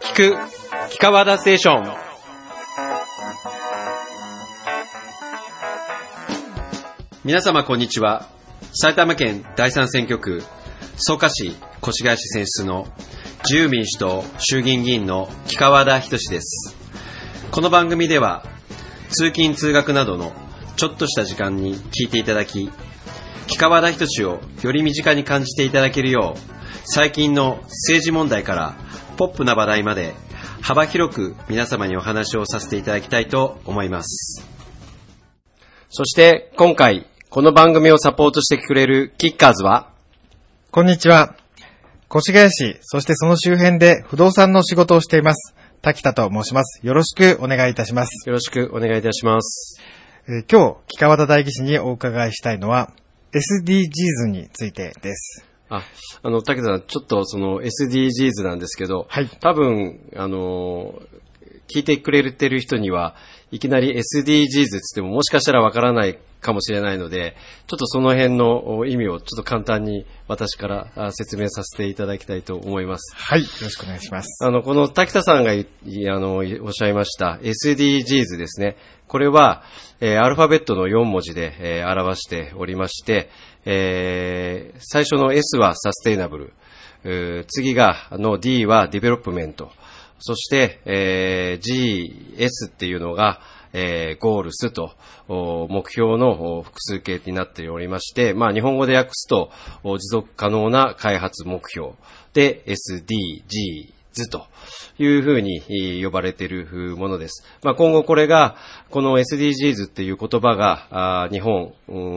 聞く、聞かわだステーション。皆様こんにちは。埼玉県第三選挙区、草加市越谷市選出の自由民主党衆議院議員の木川田仁です。この番組では、通勤通学などのちょっとした時間に聞いていただき、木川田仁をより身近に感じていただけるよう、最近の政治問題からポップな話題まで幅広く皆様にお話をさせていただきたいと思います。そして今回この番組をサポートしてくれるキッカーズは？こんにちは。越谷市、そしてその周辺で不動産の仕事をしています。滝田と申します。よろしくお願いいたします。よろしくお願いいたします。えー、今日、木川田大義士にお伺いしたいのは、SDGs についてです。あ、あの、竹田さん、ちょっとその SDGs なんですけど、はい。多分、あの、聞いてくれてる人には、いきなり SDGs ってってももしかしたらわからないかもしれないので、ちょっとその辺の意味をちょっと簡単に私から説明させていただきたいと思います。はい。よろしくお願いします。あの、この滝田さんがあのおっしゃいました SDGs ですね。これは、えー、アルファベットの4文字で、えー、表しておりまして、えー、最初の S は sustainable、次が、の D は development、そして、えー、GS っていうのが、えー、 goals と、目標の複数形になっておりまして、まあ、日本語で訳すと、持続可能な開発目標で SDG 図というふうに呼ばれているものです。まあ、今後これが、この SDGs っていう言葉が、日本、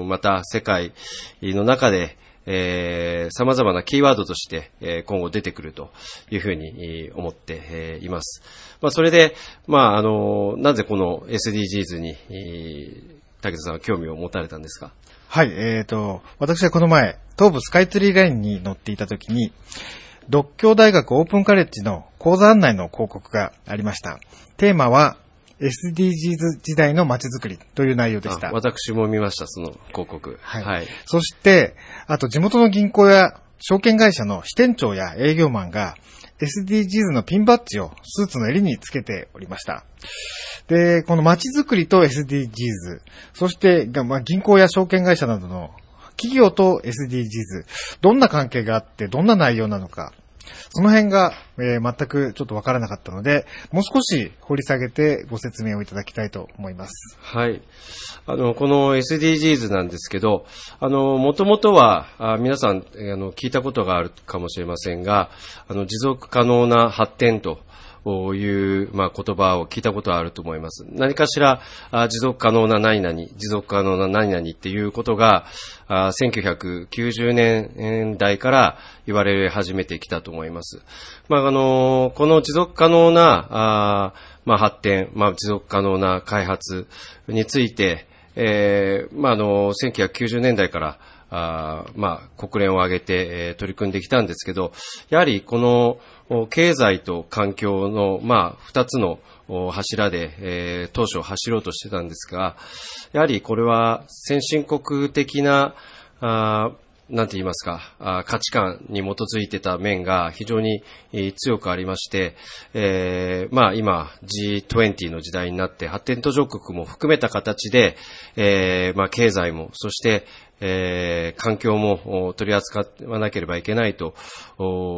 また世界の中で、えー、様々なキーワードとして、えー、今後出てくるというふうに思って、います。まあ、それで、まあ、あの、なぜこの SDGs に、竹田さんは興味を持たれたんですか？はい、えっ、ー、と、私はこの前、東武スカイツリーラインに乗っていたときに、独協大学オープンカレッジの講座案内の広告がありました。テーマは、SDGs 時代の街づくりという内容でした。私も見ました、その広告。はい。はい、そして、あと地元の銀行や証券会社の支店長や営業マンが SDGs のピンバッジをスーツの襟につけておりました。で、この街づくりと SDGs、そして、まあ、銀行や証券会社などの企業と SDGs、どんな関係があって、どんな内容なのか、その辺が、えー、全くちょっとわからなかったので、もう少し掘り下げてご説明をいただきたいと思います。はい。あの、この SDGs なんですけど、あの、もともとは、あ皆さん、あの、聞いたことがあるかもしれませんが、あの、持続可能な発展と、いう、まあ、言葉を聞いたことはあると思います。何かしら、持続可能な何々、持続可能な何々っていうことが、1990年代から言われ始めてきたと思います。まあ、あの、この持続可能な、まあ、発展、まあ、持続可能な開発について、えー、まあ、あの、1990年代から、あまあ、国連を挙げて、えー、取り組んできたんですけど、やはりこの経済と環境の、まあ、二つの柱で、えー、当初走ろうとしてたんですが、やはりこれは先進国的な、あなんて言いますか、価値観に基づいてた面が非常に強くありまして、えー、まあ今 G20 の時代になって発展途上国も含めた形で、えー、まあ経済も、そしてえー、環境も取り扱わなければいけないと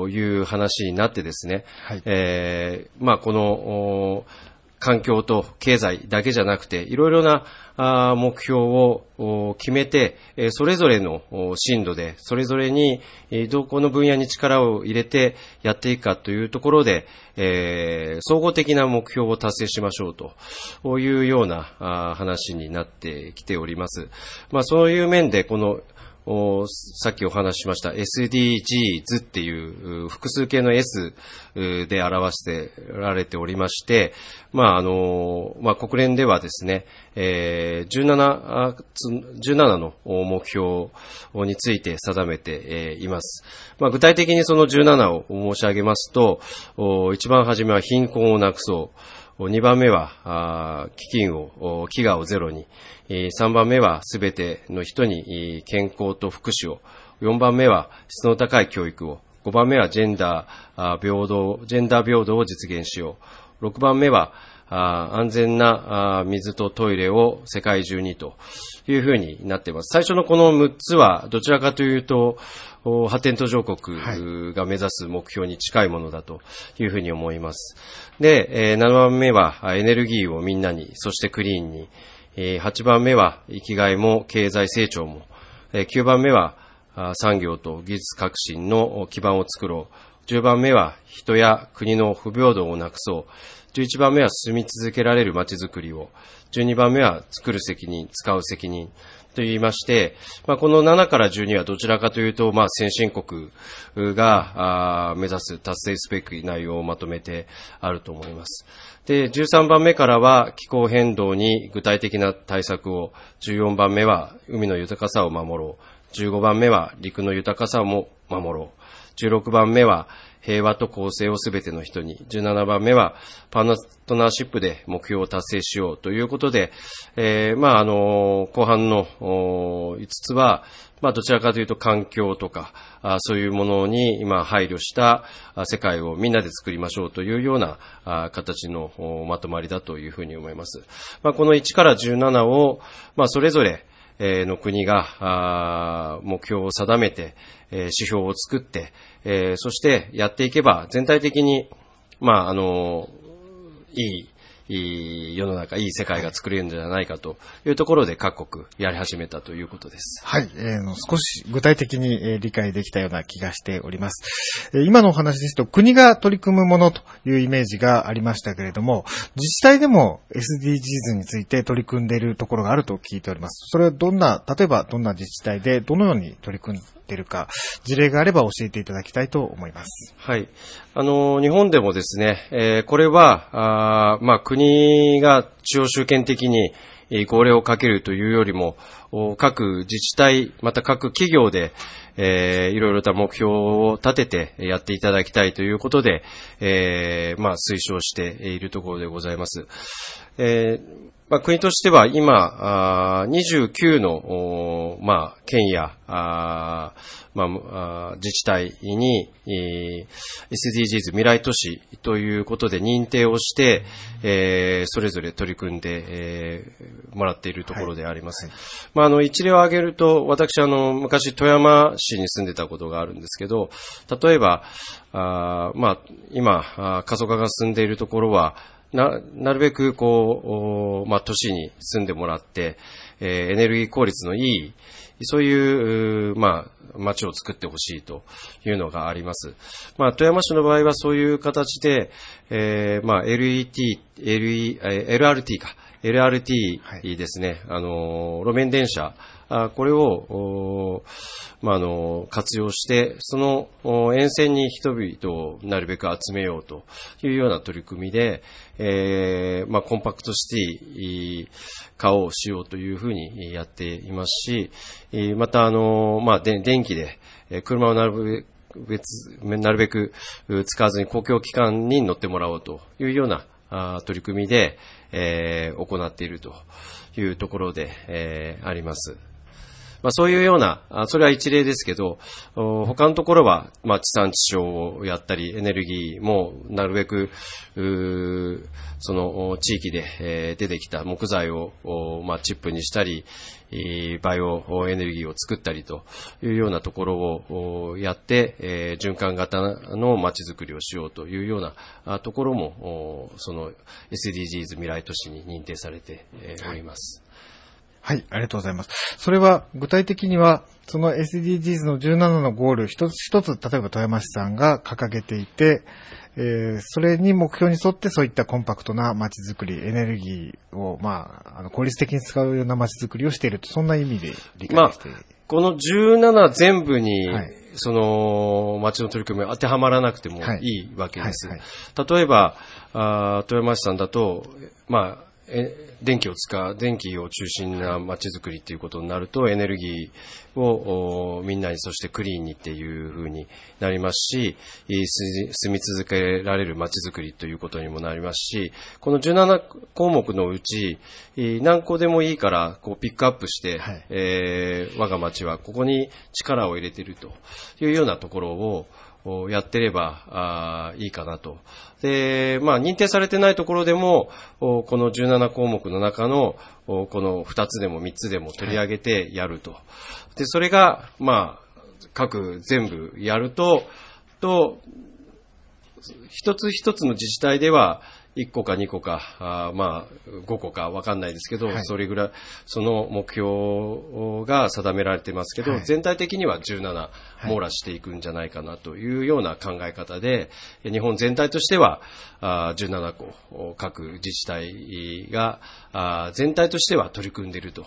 いう話になってですね、はい、えー、まあ、この環境と経済だけじゃなくて、いろいろな目標を決めて、それぞれの進度で、それぞれにどこの分野に力を入れてやっていくかというところで、総合的な目標を達成しましょうというような話になってきております。まあ、そういう面で、このさっきお話ししました SDGs っていう複数形の S で表してられておりまして、まあ、あの、まあ、国連ではですね、えー、17、17の目標について定めています。まあ、具体的にその17を申し上げますと、一番初めは貧困をなくそう。2番目は、基金を、飢餓をゼロに。3番目はすべての人に健康と福祉を。4番目は質の高い教育を。5番目はジェンダー平等、ジェンダー平等を実現しよう。6番目は安全な水とトイレを世界中にというふうになっています。最初のこの6つはどちらかというと、発展途上国が目指す目標に近いものだというふうに思います。で、7番目はエネルギーをみんなに、そしてクリーンに。8番目は生きがいも経済成長も。9番目は産業と技術革新の基盤を作ろう。10番目は人や国の不平等をなくそう。11番目は住み続けられる街づくりを。12番目は作る責任、使う責任。と言いまして、まあ、この7から12はどちらかというと、まあ、先進国が目指す達成すべき内容をまとめてあると思います。で、13番目からは気候変動に具体的な対策を、14番目は海の豊かさを守ろう、15番目は陸の豊かさも守ろう、16番目は平和と公正をすべての人に。17番目は、パートナーシップで目標を達成しようということで、えー、まあ、あの、後半の5つは、まあ、どちらかというと環境とか、あそういうものに今配慮した世界をみんなで作りましょうというような形のまとまりだというふうに思います。まあ、この1から17を、まあ、それぞれの国が目標を定めて、指標を作って、そしてやっていけば全体的に、まあ、あの、いい、いい世の中、いい世界が作れるんじゃないかというところで各国やり始めたということです。はい、えー、少し具体的に、え、理解できたような気がしております。え、今のお話ですと国が取り組むものというイメージがありましたけれども、自治体でも SDGs について取り組んでいるところがあると聞いております。それはどんな、例えばどんな自治体でどのように取り組んでってるか、事例があれば教えていただきたいと思います。はい。あの、日本でもですね、えー、これは、あまあ、国が中央集権的に、号令をかけるというよりも、各自治体、また各企業で、えー、いろいろと目標を立ててやっていただきたいということで、えー、まあ、推奨しているところでございます。えーまあ、国としては今、29の、まあ、県や、あまあ、自治体に、SDGs 未来都市ということで認定をして、えー、それぞれ取り組んで、えー、もらっているところであります。はいはい、まあ、あの、一例を挙げると、私、あの、昔、富山市に住んでたことがあるんですけど、例えば、あまあ、今、過疎化が進んでいるところは、な、なるべくこう、まあ、都市に住んでもらって、えー、エネルギー効率のいい、そういう、まあ、町を作ってほしいというのがあります。まあ、富山市の場合はそういう形で、えー、まあ、LET、LE、LRT か、LRT ですね、はい、あの、路面電車、これを、まあ、あの、活用して、その沿線に人々をなるべく集めようというような取り組みで、えー、まあ、コンパクトシティ化をしようというふうにやっていますし、また、あの、まあ、電気で、車をなるべく別、なるべく使わずに公共機関に乗ってもらおうというような取り組みで、えー、行っているというところで、えー、あります。まあ、そういうような、それは一例ですけど、他のところは、まあ、地産地消をやったり、エネルギーもなるべく、その地域で、出てきた木材を、まあ、チップにしたり、バイオエネルギーを作ったりというようなところをやって、え、循環型の街づくりをしようというようなところも、その SDGs 未来都市に認定されております。はい、ありがとうございます。それは具体的には、その SDGs の17のゴール一つ一つ、例えば富山市さんが掲げていて、えー、それに目標に沿ってそういったコンパクトな街づくり、エネルギーを、まあ、あの効率的に使うような街づくりをしていると、そんな意味で理解して、まあ、この17全部に、はい、その街の取り組み当てはまらなくてもいいわけです。はいはい、例えばあ、富山市さんだと、まあ、え電気を使う、電気を中心な街づくりっていうことになると、エネルギーをみんなに、そしてクリーンにっていう風になりますし、住み続けられる街づくりということにもなりますし、この17項目のうち、何個でもいいから、こうピックアップして、はい、えー、我が町はここに力を入れているというようなところを、やってればあいいかなと。で、まあ、認定されてないところでも、この17項目の中の、この2つでも3つでも取り上げてやると。で、それが、まあ、各全部やると、と、一つ一つの自治体では、1個か2個か、あまあ、5個かわかんないですけど、はい、それぐらい、その目標が定められてますけど、はい、全体的には17網羅していくんじゃないかなというような考え方で、日本全体としては、あ17個、各自治体があ全体としては取り組んでいると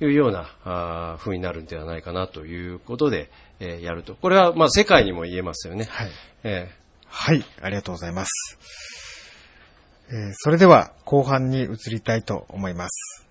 いうようなあ風になるんではないかなということで、えー、やると。これは、まあ、世界にも言えますよね。はい。えーはい、ありがとうございます。えー、それでは後半に移りたいと思います。